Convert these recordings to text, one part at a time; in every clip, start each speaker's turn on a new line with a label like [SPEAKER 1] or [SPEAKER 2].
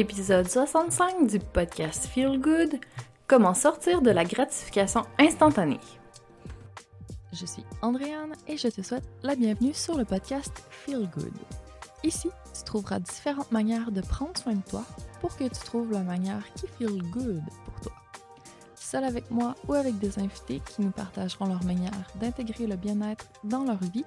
[SPEAKER 1] épisode 65 du podcast Feel Good, comment sortir de la gratification instantanée. Je suis Andréane et je te souhaite la bienvenue sur le podcast Feel Good. Ici, tu trouveras différentes manières de prendre soin de toi pour que tu trouves la manière qui feel good pour toi. Seul avec moi ou avec des invités qui nous partageront leur manière d'intégrer le bien-être dans leur vie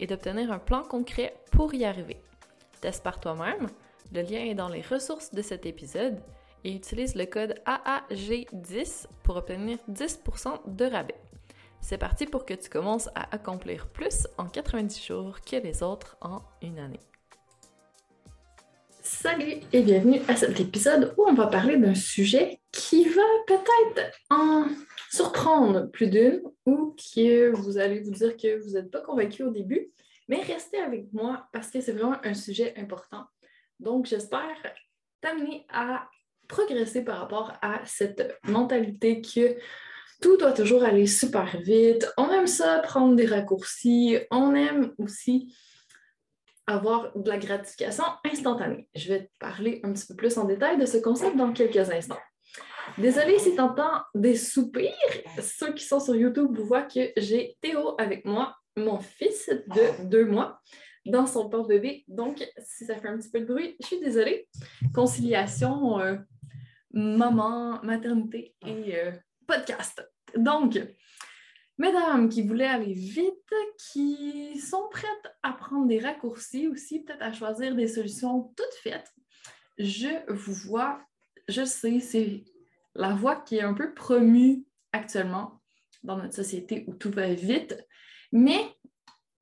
[SPEAKER 1] et d'obtenir un plan concret pour y arriver. Teste par toi-même, le lien est dans les ressources de cet épisode et utilise le code AAG10 pour obtenir 10% de rabais. C'est parti pour que tu commences à accomplir plus en 90 jours que les autres en une année. Salut et bienvenue à cet épisode où on va parler d'un sujet qui va peut-être en surprendre plus d'une ou que vous allez vous dire que vous n'êtes pas convaincu au début, mais restez avec moi parce que c'est vraiment un sujet important. Donc, j'espère t'amener à progresser par rapport à cette mentalité que tout doit toujours aller super vite. On aime ça, prendre des raccourcis. On aime aussi avoir de la gratification instantanée. Je vais te parler un petit peu plus en détail de ce concept dans quelques instants. Désolée si tu entends des soupirs. Ceux qui sont sur YouTube voient que j'ai Théo avec moi, mon fils de deux mois, dans son porte-bébé. Donc, si ça fait un petit peu de bruit, je suis désolée. Conciliation, euh, maman, maternité et euh, podcast. Donc, mesdames qui voulaient aller vite, qui sont prêtes à prendre des raccourcis aussi, peut-être à choisir des solutions toutes faites, je vous vois, je sais, c'est la voie qui est un peu promue actuellement dans notre société où tout va vite, mais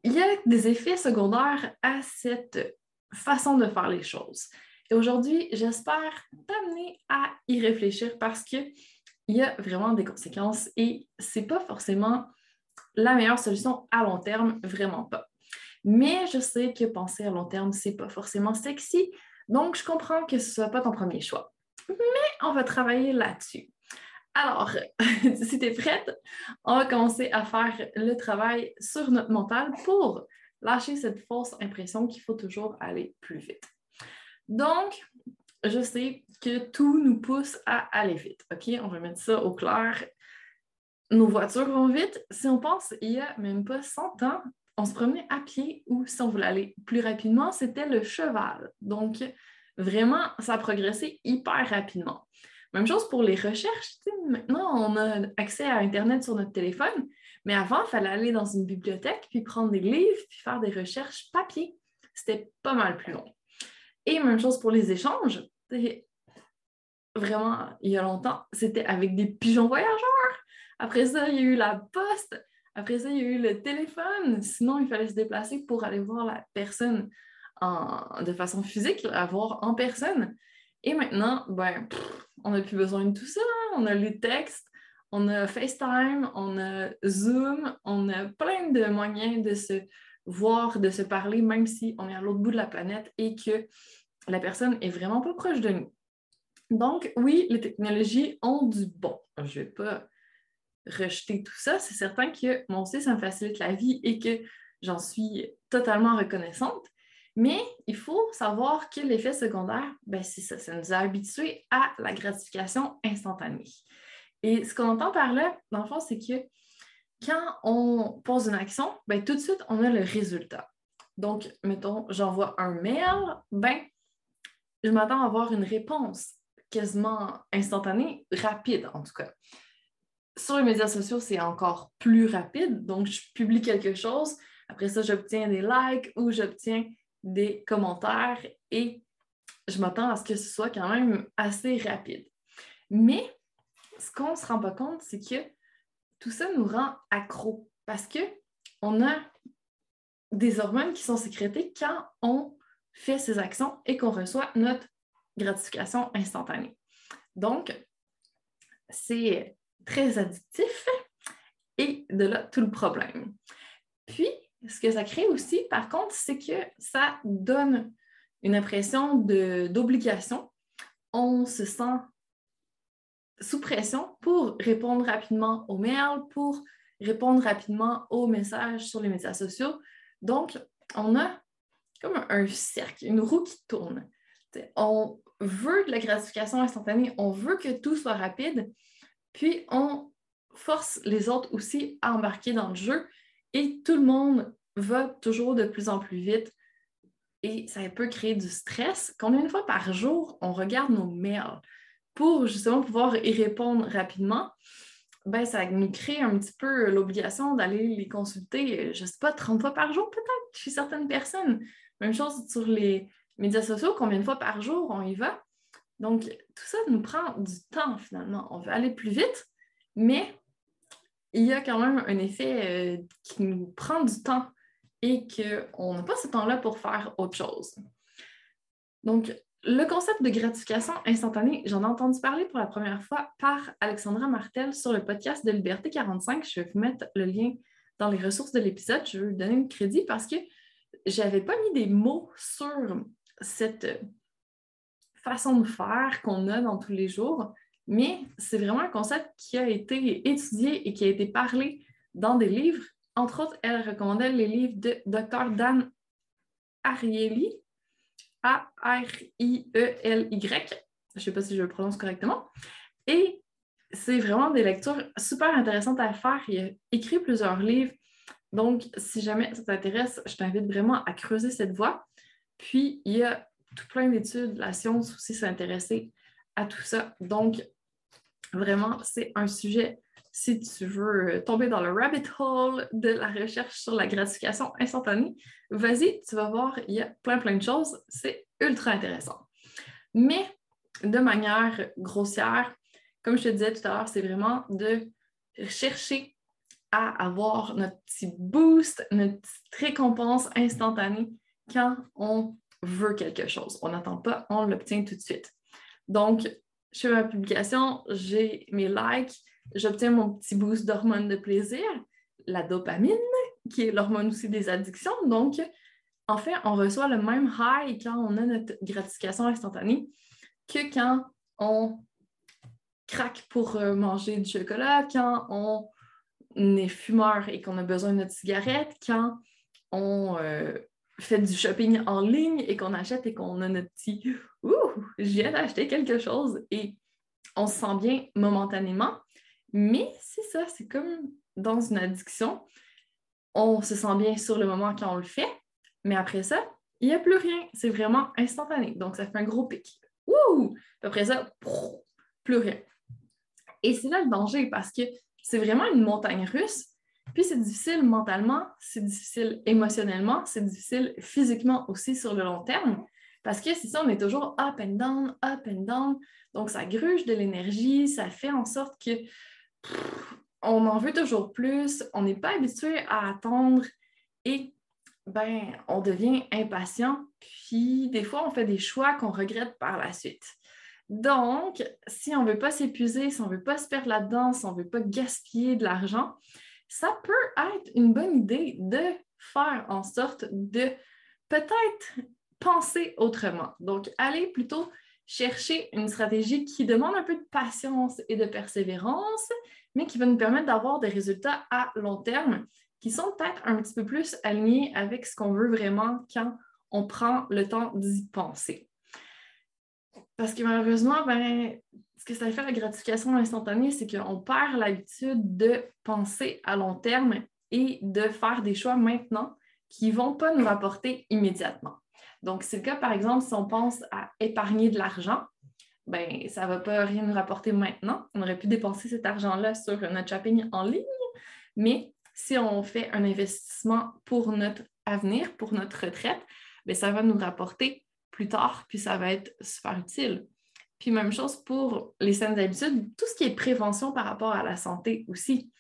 [SPEAKER 1] il y a des effets secondaires à cette façon de faire les choses. Et aujourd'hui, j'espère t'amener à y réfléchir parce qu'il y a vraiment des conséquences et ce n'est pas forcément la meilleure solution à long terme, vraiment pas. Mais je sais que penser à long terme, ce n'est pas forcément sexy, donc je comprends que ce soit pas ton premier choix mais on va travailler là-dessus. Alors, si tu es prête, on va commencer à faire le travail sur notre mental pour lâcher cette fausse impression qu'il faut toujours aller plus vite. Donc, je sais que tout nous pousse à aller vite. OK? On va mettre ça au clair. Nos voitures vont vite. Si on pense, il n'y a même pas 100 ans, on se promenait à pied ou si on voulait aller plus rapidement, c'était le cheval. Donc, Vraiment, ça a progressé hyper rapidement. Même chose pour les recherches. Maintenant, on a accès à Internet sur notre téléphone, mais avant, il fallait aller dans une bibliothèque, puis prendre des livres, puis faire des recherches papier. C'était pas mal plus long. Et même chose pour les échanges. Vraiment, il y a longtemps, c'était avec des pigeons voyageurs. Après ça, il y a eu la poste. Après ça, il y a eu le téléphone. Sinon, il fallait se déplacer pour aller voir la personne de façon physique, à voir en personne. Et maintenant, ben, on n'a plus besoin de tout ça. On a les textes, on a FaceTime, on a Zoom, on a plein de moyens de se voir, de se parler, même si on est à l'autre bout de la planète et que la personne est vraiment pas proche de nous. Donc, oui, les technologies ont du bon. Je ne vais pas rejeter tout ça. C'est certain que moi aussi, ça me facilite la vie et que j'en suis totalement reconnaissante. Mais il faut savoir que l'effet secondaire, ben c'est ça, ça nous a habitués à la gratification instantanée. Et ce qu'on entend par là, dans le fond, c'est que quand on pose une action, ben, tout de suite, on a le résultat. Donc, mettons, j'envoie un mail, ben, je m'attends à avoir une réponse quasiment instantanée, rapide en tout cas. Sur les médias sociaux, c'est encore plus rapide. Donc, je publie quelque chose. Après ça, j'obtiens des likes ou j'obtiens des commentaires et je m'attends à ce que ce soit quand même assez rapide. Mais ce qu'on ne se rend pas compte, c'est que tout ça nous rend accro parce qu'on a des hormones qui sont sécrétées quand on fait ces actions et qu'on reçoit notre gratification instantanée. Donc, c'est très addictif et de là tout le problème. Puis, ce que ça crée aussi, par contre, c'est que ça donne une impression d'obligation. On se sent sous pression pour répondre rapidement aux mails, pour répondre rapidement aux messages sur les médias sociaux. Donc, on a comme un cercle, une roue qui tourne. on veut de la gratification instantanée, on veut que tout soit rapide, puis on force les autres aussi à embarquer dans le jeu et tout le monde va toujours de plus en plus vite et ça peut créer du stress. Combien de fois par jour on regarde nos mails pour justement pouvoir y répondre rapidement? Ben, ça nous crée un petit peu l'obligation d'aller les consulter, je ne sais pas, 30 fois par jour peut-être chez certaines personnes. Même chose sur les médias sociaux, combien de fois par jour on y va. Donc, tout ça nous prend du temps finalement. On veut aller plus vite, mais il y a quand même un effet euh, qui nous prend du temps et qu'on n'a pas ce temps-là pour faire autre chose. Donc, le concept de gratification instantanée, j'en ai entendu parler pour la première fois par Alexandra Martel sur le podcast de Liberté 45. Je vais vous mettre le lien dans les ressources de l'épisode. Je vais lui donner un crédit parce que je n'avais pas mis des mots sur cette façon de faire qu'on a dans tous les jours, mais c'est vraiment un concept qui a été étudié et qui a été parlé dans des livres. Entre autres, elle recommandait les livres de Dr. Dan Ariely, A-R-I-E-L-Y. Je ne sais pas si je le prononce correctement. Et c'est vraiment des lectures super intéressantes à faire. Il a écrit plusieurs livres. Donc, si jamais ça t'intéresse, je t'invite vraiment à creuser cette voie. Puis, il y a tout plein d'études, la science aussi s'est intéressée à tout ça. Donc, vraiment, c'est un sujet, si tu veux tomber dans le rabbit hole de la recherche sur la gratification instantanée, vas-y, tu vas voir, il y a plein, plein de choses. C'est ultra intéressant. Mais de manière grossière, comme je te disais tout à l'heure, c'est vraiment de chercher à avoir notre petit boost, notre petite récompense instantanée quand on veut quelque chose. On n'attend pas, on l'obtient tout de suite. Donc, je fais ma publication, j'ai mes likes, j'obtiens mon petit boost d'hormones de plaisir, la dopamine, qui est l'hormone aussi des addictions. Donc, en fait, on reçoit le même high quand on a notre gratification instantanée que quand on craque pour euh, manger du chocolat, quand on est fumeur et qu'on a besoin de notre cigarette, quand on euh, fait du shopping en ligne et qu'on achète et qu'on a notre petit Ouh, je viens d'acheter quelque chose et on se sent bien momentanément. Mais c'est ça, c'est comme dans une addiction. On se sent bien sur le moment quand on le fait, mais après ça, il n'y a plus rien. C'est vraiment instantané. Donc, ça fait un gros pic. Ouh! Après ça, plus rien. Et c'est là le danger parce que c'est vraiment une montagne russe puis c'est difficile mentalement, c'est difficile émotionnellement, c'est difficile physiquement aussi sur le long terme. Parce que c'est ça, on est toujours up and down, up and down. Donc, ça gruge de l'énergie, ça fait en sorte que on en veut toujours plus, on n'est pas habitué à attendre et ben, on devient impatient. Puis, des fois, on fait des choix qu'on regrette par la suite. Donc, si on ne veut pas s'épuiser, si on ne veut pas se perdre là-dedans, si on ne veut pas gaspiller de l'argent, ça peut être une bonne idée de faire en sorte de peut-être penser autrement. Donc, aller plutôt chercher une stratégie qui demande un peu de patience et de persévérance, mais qui va nous permettre d'avoir des résultats à long terme qui sont peut-être un petit peu plus alignés avec ce qu'on veut vraiment quand on prend le temps d'y penser. Parce que malheureusement, ben, ce que ça fait la gratification instantanée, c'est qu'on perd l'habitude de penser à long terme et de faire des choix maintenant qui ne vont pas nous rapporter immédiatement. Donc, c'est le cas, par exemple, si on pense à épargner de l'argent, ben, ça ne va pas rien nous rapporter maintenant. On aurait pu dépenser cet argent-là sur notre shopping en ligne, mais si on fait un investissement pour notre avenir, pour notre retraite, bien, ça va nous rapporter plus tard, puis ça va être super utile. Puis même chose pour les saines habitudes, tout ce qui est prévention par rapport à la santé aussi.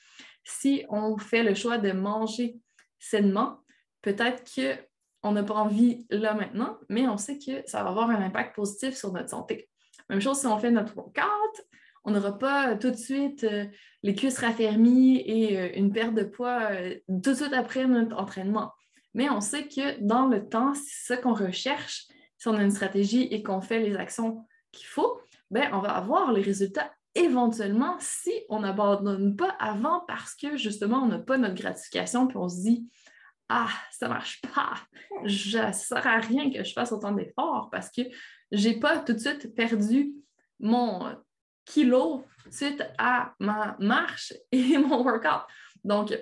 [SPEAKER 1] Si on fait le choix de manger sainement, peut-être qu'on n'a pas envie là maintenant, mais on sait que ça va avoir un impact positif sur notre santé. Même chose si on fait notre workout, on n'aura pas tout de suite euh, les cuisses raffermies et euh, une perte de poids euh, tout de suite après notre entraînement. Mais on sait que dans le temps, c'est ce qu'on recherche, si on a une stratégie et qu'on fait les actions qu'il faut, ben, on va avoir les résultats éventuellement si on n'abandonne pas avant parce que justement, on n'a pas notre gratification puis on se dit Ah, ça ne marche pas, ça ne sert à rien que je fasse autant d'efforts parce que je n'ai pas tout de suite perdu mon kilo suite à ma marche et mon workout. Donc,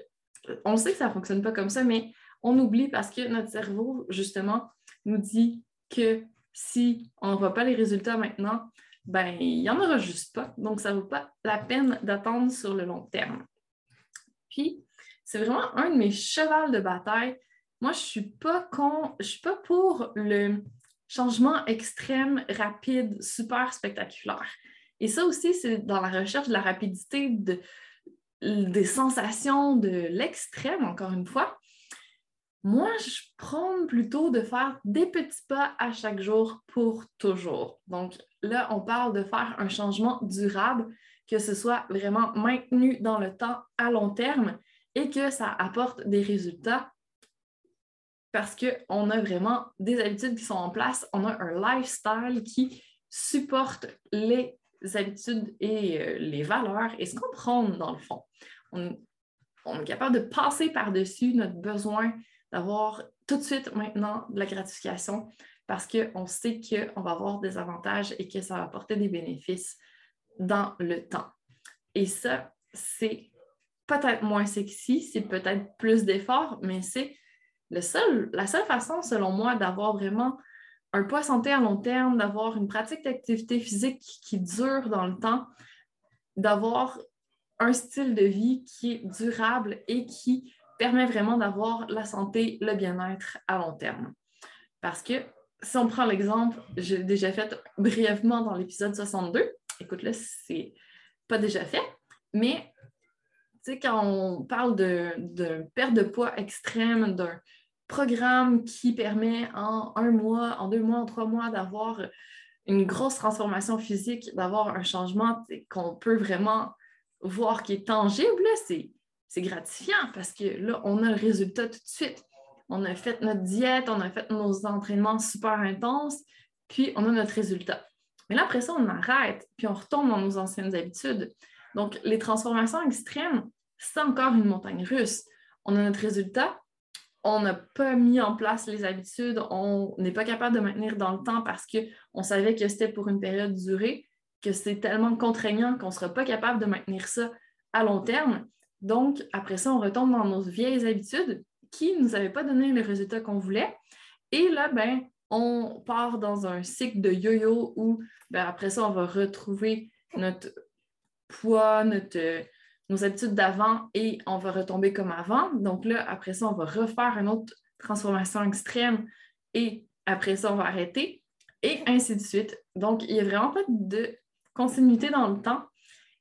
[SPEAKER 1] on sait que ça ne fonctionne pas comme ça, mais on oublie parce que notre cerveau, justement, nous dit que si on ne voit pas les résultats maintenant, ben, il n'y en aura juste pas. Donc, ça ne vaut pas la peine d'attendre sur le long terme. Puis, c'est vraiment un de mes chevals de bataille. Moi, je ne suis pas je suis pas pour le changement extrême, rapide, super spectaculaire. Et ça aussi, c'est dans la recherche de la rapidité, des sensations, de l'extrême, encore une fois. Moi, je prends plutôt de faire des petits pas à chaque jour pour toujours. Donc là, on parle de faire un changement durable, que ce soit vraiment maintenu dans le temps à long terme et que ça apporte des résultats parce qu'on a vraiment des habitudes qui sont en place. On a un lifestyle qui supporte les habitudes et euh, les valeurs et ce qu'on prend dans le fond. On, on est capable de passer par-dessus notre besoin d'avoir tout de suite maintenant de la gratification parce qu'on sait qu'on va avoir des avantages et que ça va apporter des bénéfices dans le temps. Et ça, c'est peut-être moins sexy, c'est peut-être plus d'efforts, mais c'est seul, la seule façon, selon moi, d'avoir vraiment un poids santé à long terme, d'avoir une pratique d'activité physique qui dure dans le temps, d'avoir un style de vie qui est durable et qui permet vraiment d'avoir la santé, le bien-être à long terme. Parce que si on prend l'exemple, j'ai déjà fait brièvement dans l'épisode 62, écoute là, c'est pas déjà fait, mais quand on parle de perte de poids extrême, d'un programme qui permet en un mois, en deux mois, en trois mois d'avoir une grosse transformation physique, d'avoir un changement qu'on peut vraiment voir qui est tangible, c'est c'est gratifiant parce que là, on a le résultat tout de suite. On a fait notre diète, on a fait nos entraînements super intenses, puis on a notre résultat. Mais là, après ça, on arrête, puis on retombe dans nos anciennes habitudes. Donc, les transformations extrêmes, c'est encore une montagne russe. On a notre résultat, on n'a pas mis en place les habitudes, on n'est pas capable de maintenir dans le temps parce qu'on savait que c'était pour une période durée, que c'est tellement contraignant qu'on ne sera pas capable de maintenir ça à long terme. Donc, après ça, on retombe dans nos vieilles habitudes qui ne nous avaient pas donné les résultats qu'on voulait. Et là, ben, on part dans un cycle de yo-yo où, ben, après ça, on va retrouver notre poids, notre, nos habitudes d'avant et on va retomber comme avant. Donc là, après ça, on va refaire une autre transformation extrême et après ça, on va arrêter et ainsi de suite. Donc, il n'y a vraiment pas de continuité dans le temps.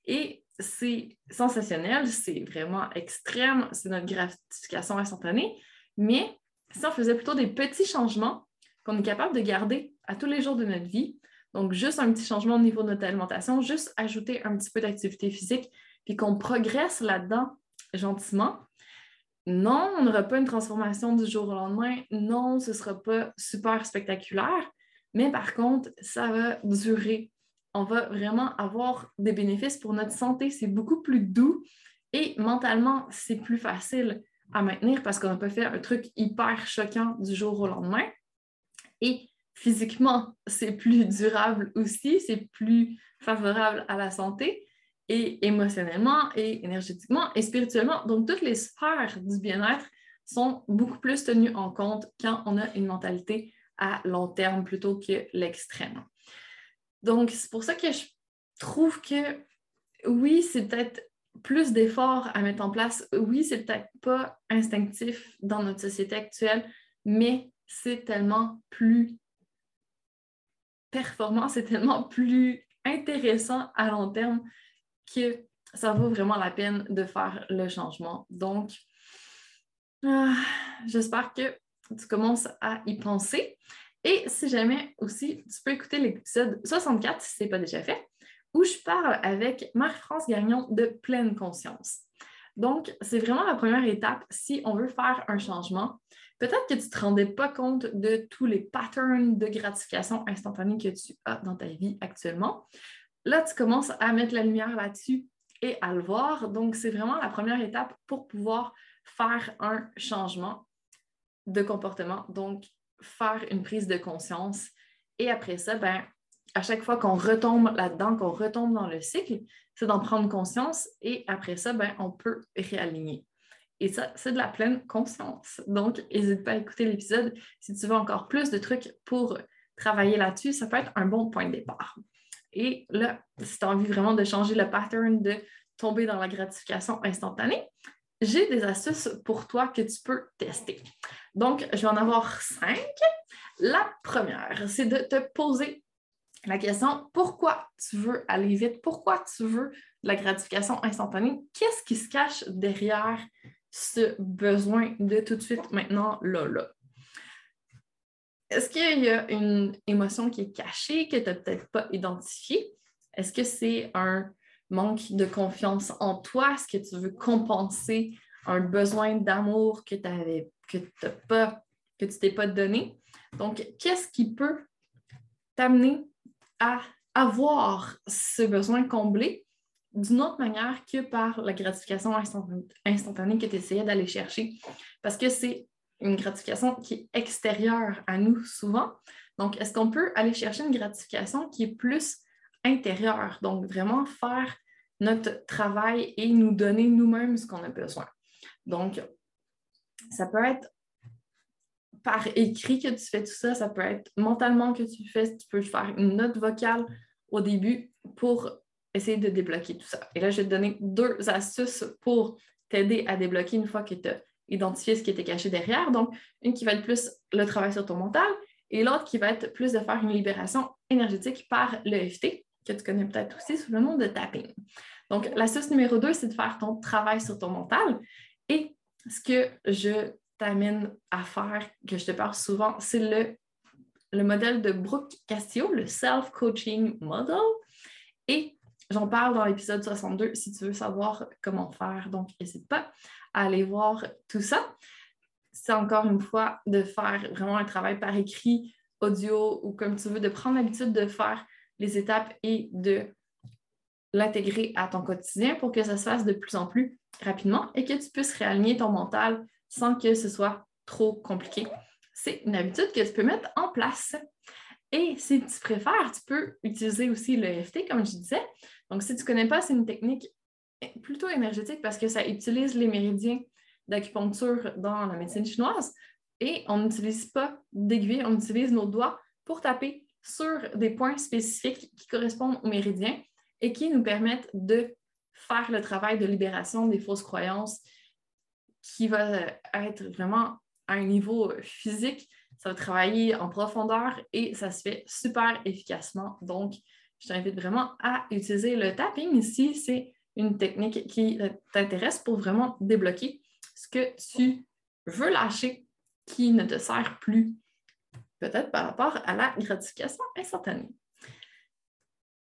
[SPEAKER 1] Et c'est sensationnel, c'est vraiment extrême, c'est notre gratification instantanée. Mais si on faisait plutôt des petits changements qu'on est capable de garder à tous les jours de notre vie, donc juste un petit changement au niveau de notre alimentation, juste ajouter un petit peu d'activité physique, puis qu'on progresse là-dedans gentiment, non, on n'aura pas une transformation du jour au lendemain. Non, ce ne sera pas super spectaculaire. Mais par contre, ça va durer on va vraiment avoir des bénéfices pour notre santé. C'est beaucoup plus doux et mentalement, c'est plus facile à maintenir parce qu'on n'a pas fait un truc hyper choquant du jour au lendemain. Et physiquement, c'est plus durable aussi, c'est plus favorable à la santé et émotionnellement et énergétiquement et spirituellement. Donc, toutes les sphères du bien-être sont beaucoup plus tenues en compte quand on a une mentalité à long terme plutôt que l'extrême. Donc, c'est pour ça que je trouve que oui, c'est peut-être plus d'efforts à mettre en place. Oui, c'est peut-être pas instinctif dans notre société actuelle, mais c'est tellement plus performant, c'est tellement plus intéressant à long terme que ça vaut vraiment la peine de faire le changement. Donc, ah, j'espère que tu commences à y penser. Et si jamais aussi, tu peux écouter l'épisode 64 si ce n'est pas déjà fait, où je parle avec Marie-France Gagnon de pleine conscience. Donc, c'est vraiment la première étape si on veut faire un changement. Peut-être que tu ne te rendais pas compte de tous les patterns de gratification instantanée que tu as dans ta vie actuellement. Là, tu commences à mettre la lumière là-dessus et à le voir. Donc, c'est vraiment la première étape pour pouvoir faire un changement de comportement. Donc, faire une prise de conscience. Et après ça, ben, à chaque fois qu'on retombe là-dedans, qu'on retombe dans le cycle, c'est d'en prendre conscience et après ça, ben, on peut réaligner. Et ça, c'est de la pleine conscience. Donc, n'hésite pas à écouter l'épisode si tu veux encore plus de trucs pour travailler là-dessus. Ça peut être un bon point de départ. Et là, si tu as envie vraiment de changer le pattern de tomber dans la gratification instantanée, j'ai des astuces pour toi que tu peux tester. Donc, je vais en avoir cinq. La première, c'est de te poser la question pourquoi tu veux aller vite, pourquoi tu veux de la gratification instantanée, qu'est-ce qui se cache derrière ce besoin de tout de suite, maintenant, là, là? Est-ce qu'il y a une émotion qui est cachée, que tu n'as peut-être pas identifiée? Est-ce que c'est un manque de confiance en toi? Est-ce que tu veux compenser un besoin d'amour que tu que pas, que tu t'es pas donné? Donc, qu'est-ce qui peut t'amener à avoir ce besoin comblé d'une autre manière que par la gratification instantanée que tu essayais d'aller chercher? Parce que c'est une gratification qui est extérieure à nous souvent. Donc, est-ce qu'on peut aller chercher une gratification qui est plus intérieure? Donc, vraiment faire notre travail et nous donner nous-mêmes ce qu'on a besoin. Donc, ça peut être par écrit que tu fais tout ça, ça peut être mentalement que tu fais, tu peux faire une note vocale au début pour essayer de débloquer tout ça. Et là, je vais te donner deux astuces pour t'aider à débloquer une fois que tu as identifié ce qui était caché derrière. Donc, une qui va être plus le travail sur ton mental et l'autre qui va être plus de faire une libération énergétique par l'EFT, que tu connais peut-être aussi sous le nom de tapping. Donc, l'astuce numéro deux, c'est de faire ton travail sur ton mental. Et ce que je t'amène à faire, que je te parle souvent, c'est le, le modèle de Brooke Castillo, le Self-Coaching Model. Et j'en parle dans l'épisode 62 si tu veux savoir comment faire. Donc, n'hésite pas à aller voir tout ça. C'est encore une fois de faire vraiment un travail par écrit, audio ou comme tu veux, de prendre l'habitude de faire les étapes et de l'intégrer à ton quotidien pour que ça se fasse de plus en plus rapidement et que tu puisses réaligner ton mental sans que ce soit trop compliqué. C'est une habitude que tu peux mettre en place. Et si tu préfères, tu peux utiliser aussi l'EFT, comme je disais. Donc, si tu ne connais pas, c'est une technique plutôt énergétique parce que ça utilise les méridiens d'acupuncture dans la médecine chinoise et on n'utilise pas d'aiguille, on utilise nos doigts pour taper sur des points spécifiques qui correspondent aux méridiens et qui nous permettent de faire le travail de libération des fausses croyances qui va être vraiment à un niveau physique. Ça va travailler en profondeur et ça se fait super efficacement. Donc, je t'invite vraiment à utiliser le tapping ici. C'est une technique qui t'intéresse pour vraiment débloquer ce que tu veux lâcher qui ne te sert plus, peut-être par rapport à la gratification instantanée.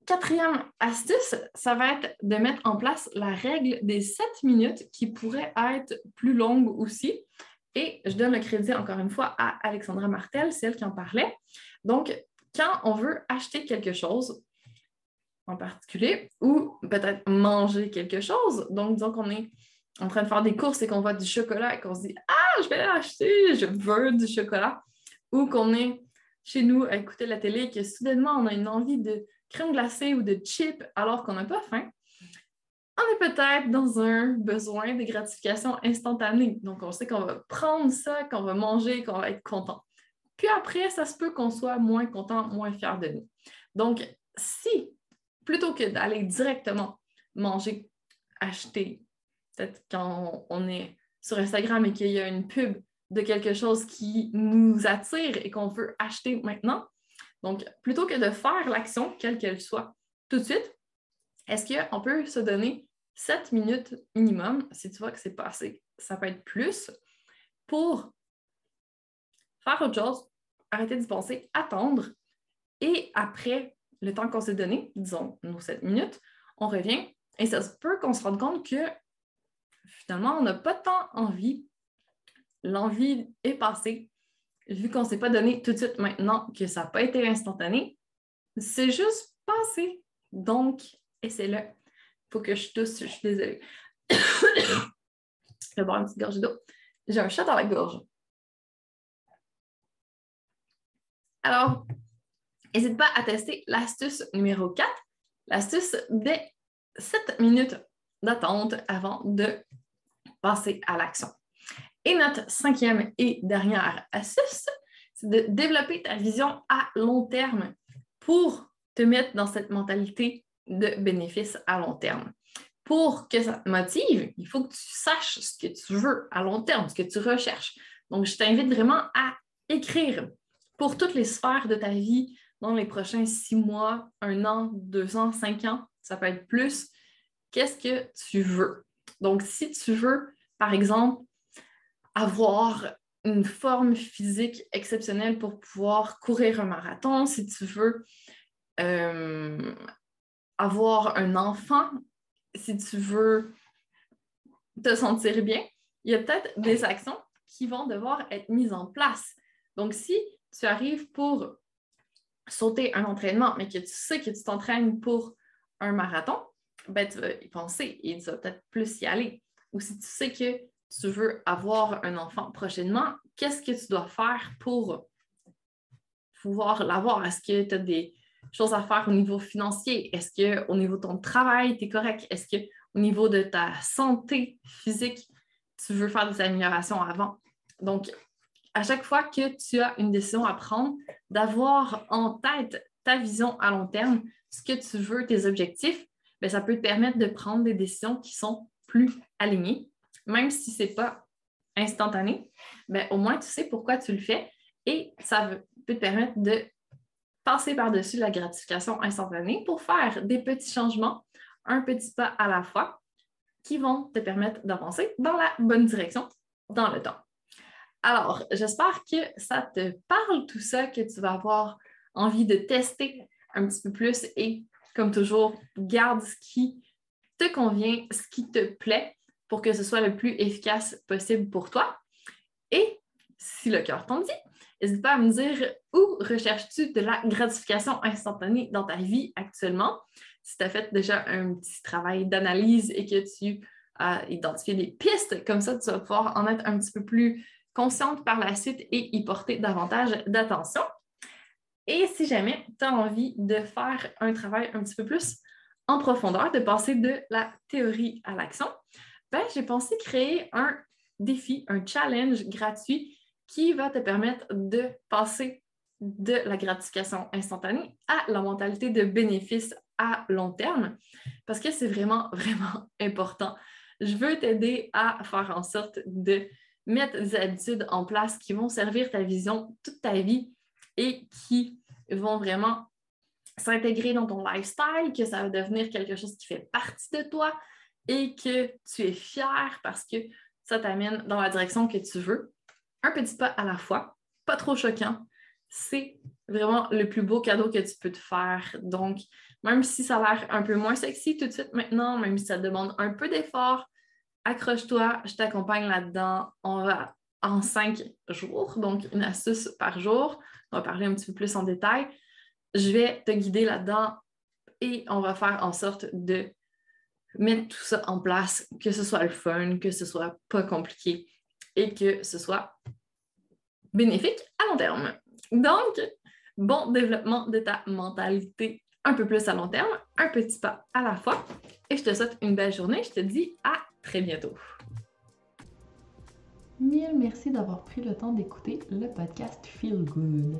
[SPEAKER 1] Quatrième astuce, ça va être de mettre en place la règle des 7 minutes qui pourrait être plus longue aussi. Et je donne le crédit encore une fois à Alexandra Martel, celle qui en parlait. Donc, quand on veut acheter quelque chose en particulier ou peut-être manger quelque chose, donc disons qu'on est en train de faire des courses et qu'on voit du chocolat et qu'on se dit Ah, je vais l'acheter, je veux du chocolat, ou qu'on est chez nous à écouter la télé et que soudainement on a une envie de crème glacée ou de chips alors qu'on n'a pas faim, on est peut-être dans un besoin de gratification instantanée. Donc, on sait qu'on va prendre ça, qu'on va manger, qu'on va être content. Puis après, ça se peut qu'on soit moins content, moins fier de nous. Donc, si, plutôt que d'aller directement manger, acheter, peut-être quand on est sur Instagram et qu'il y a une pub de quelque chose qui nous attire et qu'on veut acheter maintenant, donc plutôt que de faire l'action, quelle qu'elle soit, tout de suite, est-ce qu'on peut se donner 7 minutes minimum, si tu vois que c'est pas assez, ça peut être plus, pour faire autre chose, arrêter d'y penser, attendre, et après le temps qu'on s'est donné, disons nos 7 minutes, on revient et ça se peut qu'on se rende compte que finalement, on n'a pas tant envie. L'envie est passée. Vu qu'on ne s'est pas donné tout de suite maintenant, que ça n'a pas été instantané, c'est juste passé. Donc. Il faut que je tousse, je suis désolée. je vais boire une petite gorgée d'eau. J'ai un chat dans la gorge. Alors, n'hésite pas à tester l'astuce numéro 4, l'astuce des 7 minutes d'attente avant de passer à l'action. Et notre cinquième et dernière astuce, c'est de développer ta vision à long terme pour te mettre dans cette mentalité de bénéfice à long terme. Pour que ça te motive, il faut que tu saches ce que tu veux à long terme, ce que tu recherches. Donc, je t'invite vraiment à écrire pour toutes les sphères de ta vie dans les prochains six mois, un an, deux ans, cinq ans, ça peut être plus. Qu'est-ce que tu veux? Donc, si tu veux, par exemple, avoir une forme physique exceptionnelle pour pouvoir courir un marathon, si tu veux euh, avoir un enfant, si tu veux te sentir bien, il y a peut-être des actions qui vont devoir être mises en place. Donc, si tu arrives pour sauter un entraînement, mais que tu sais que tu t'entraînes pour un marathon, ben, tu vas y penser et tu vas peut-être plus y aller. Ou si tu sais que tu veux avoir un enfant prochainement, qu'est-ce que tu dois faire pour pouvoir l'avoir? Est-ce que tu as des choses à faire au niveau financier? Est-ce qu'au niveau de ton travail, tu es correct? Est-ce qu'au niveau de ta santé physique, tu veux faire des améliorations avant? Donc, à chaque fois que tu as une décision à prendre, d'avoir en tête ta vision à long terme, ce que tu veux, tes objectifs, bien, ça peut te permettre de prendre des décisions qui sont plus alignées, même si ce n'est pas instantané, bien, au moins tu sais pourquoi tu le fais et ça peut te permettre de passer par-dessus la gratification instantanée pour faire des petits changements, un petit pas à la fois, qui vont te permettre d'avancer dans la bonne direction dans le temps. Alors, j'espère que ça te parle tout ça, que tu vas avoir envie de tester un petit peu plus et, comme toujours, garde ce qui te convient, ce qui te plaît pour que ce soit le plus efficace possible pour toi. Et si le cœur t'en dit, n'hésite pas à me dire où recherches-tu de la gratification instantanée dans ta vie actuellement. Si tu as fait déjà un petit travail d'analyse et que tu as identifié des pistes, comme ça, tu vas pouvoir en être un petit peu plus consciente par la suite et y porter davantage d'attention. Et si jamais tu as envie de faire un travail un petit peu plus en profondeur, de passer de la théorie à l'action, ben, j'ai pensé créer un défi, un challenge gratuit qui va te permettre de passer de la gratification instantanée à la mentalité de bénéfice à long terme, parce que c'est vraiment, vraiment important. Je veux t'aider à faire en sorte de mettre des habitudes en place qui vont servir ta vision toute ta vie et qui vont vraiment s'intégrer dans ton lifestyle, que ça va devenir quelque chose qui fait partie de toi et que tu es fier parce que ça t'amène dans la direction que tu veux. Un petit pas à la fois, pas trop choquant. C'est vraiment le plus beau cadeau que tu peux te faire. Donc, même si ça a l'air un peu moins sexy tout de suite maintenant, même si ça demande un peu d'effort, accroche-toi, je t'accompagne là-dedans. On va en cinq jours, donc une astuce par jour. On va parler un petit peu plus en détail. Je vais te guider là-dedans et on va faire en sorte de mettre tout ça en place, que ce soit le fun, que ce soit pas compliqué et que ce soit bénéfique à long terme. Donc, bon développement de ta mentalité un peu plus à long terme, un petit pas à la fois. Et je te souhaite une belle journée. Je te dis à très bientôt. Mille merci d'avoir pris le temps d'écouter le podcast Feel Good.